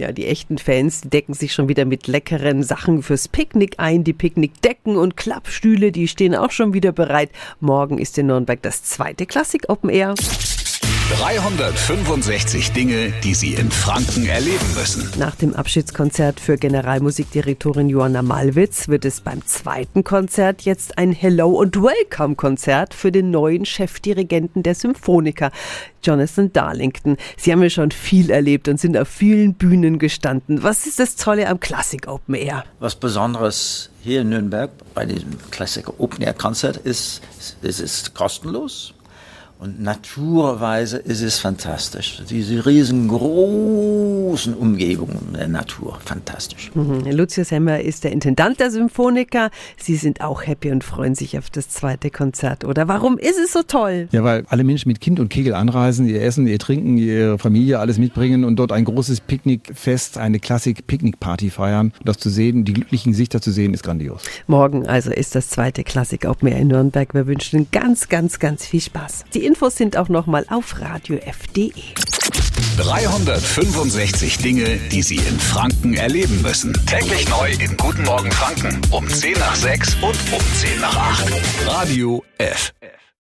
Ja, die echten Fans decken sich schon wieder mit leckeren Sachen fürs Picknick ein. Die Picknickdecken und Klappstühle, die stehen auch schon wieder bereit. Morgen ist in Nürnberg das zweite Klassik Open Air. 365 Dinge, die Sie in Franken erleben müssen. Nach dem Abschiedskonzert für Generalmusikdirektorin Johanna Malwitz wird es beim zweiten Konzert jetzt ein Hello und Welcome Konzert für den neuen Chefdirigenten der Symphoniker, Jonathan Darlington. Sie haben ja schon viel erlebt und sind auf vielen Bühnen gestanden. Was ist das Tolle am Classic Open Air? Was Besonderes hier in Nürnberg bei diesem Classic Open Air Konzert ist, es ist kostenlos. Und naturweise ist es fantastisch. Diese riesengroßen Umgebungen der Natur, fantastisch. Mhm. Lucius Hemmer ist der Intendant der Symphoniker. Sie sind auch happy und freuen sich auf das zweite Konzert, oder? Warum ist es so toll? Ja, weil alle Menschen mit Kind und Kegel anreisen, ihr Essen, ihr Trinken, ihre Familie alles mitbringen und dort ein großes Picknickfest, eine Klassik-Picknick-Party feiern. Das zu sehen, die glücklichen Gesichter zu sehen, ist grandios. Morgen also ist das zweite Klassik Open Air in Nürnberg. Wir wünschen Ihnen ganz, ganz, ganz viel Spaß. Die Infos sind auch nochmal auf radiof.de. 365 Dinge, die Sie in Franken erleben müssen. Täglich neu in Guten Morgen Franken um 10 nach 6 und um 10 nach 8. Radio F.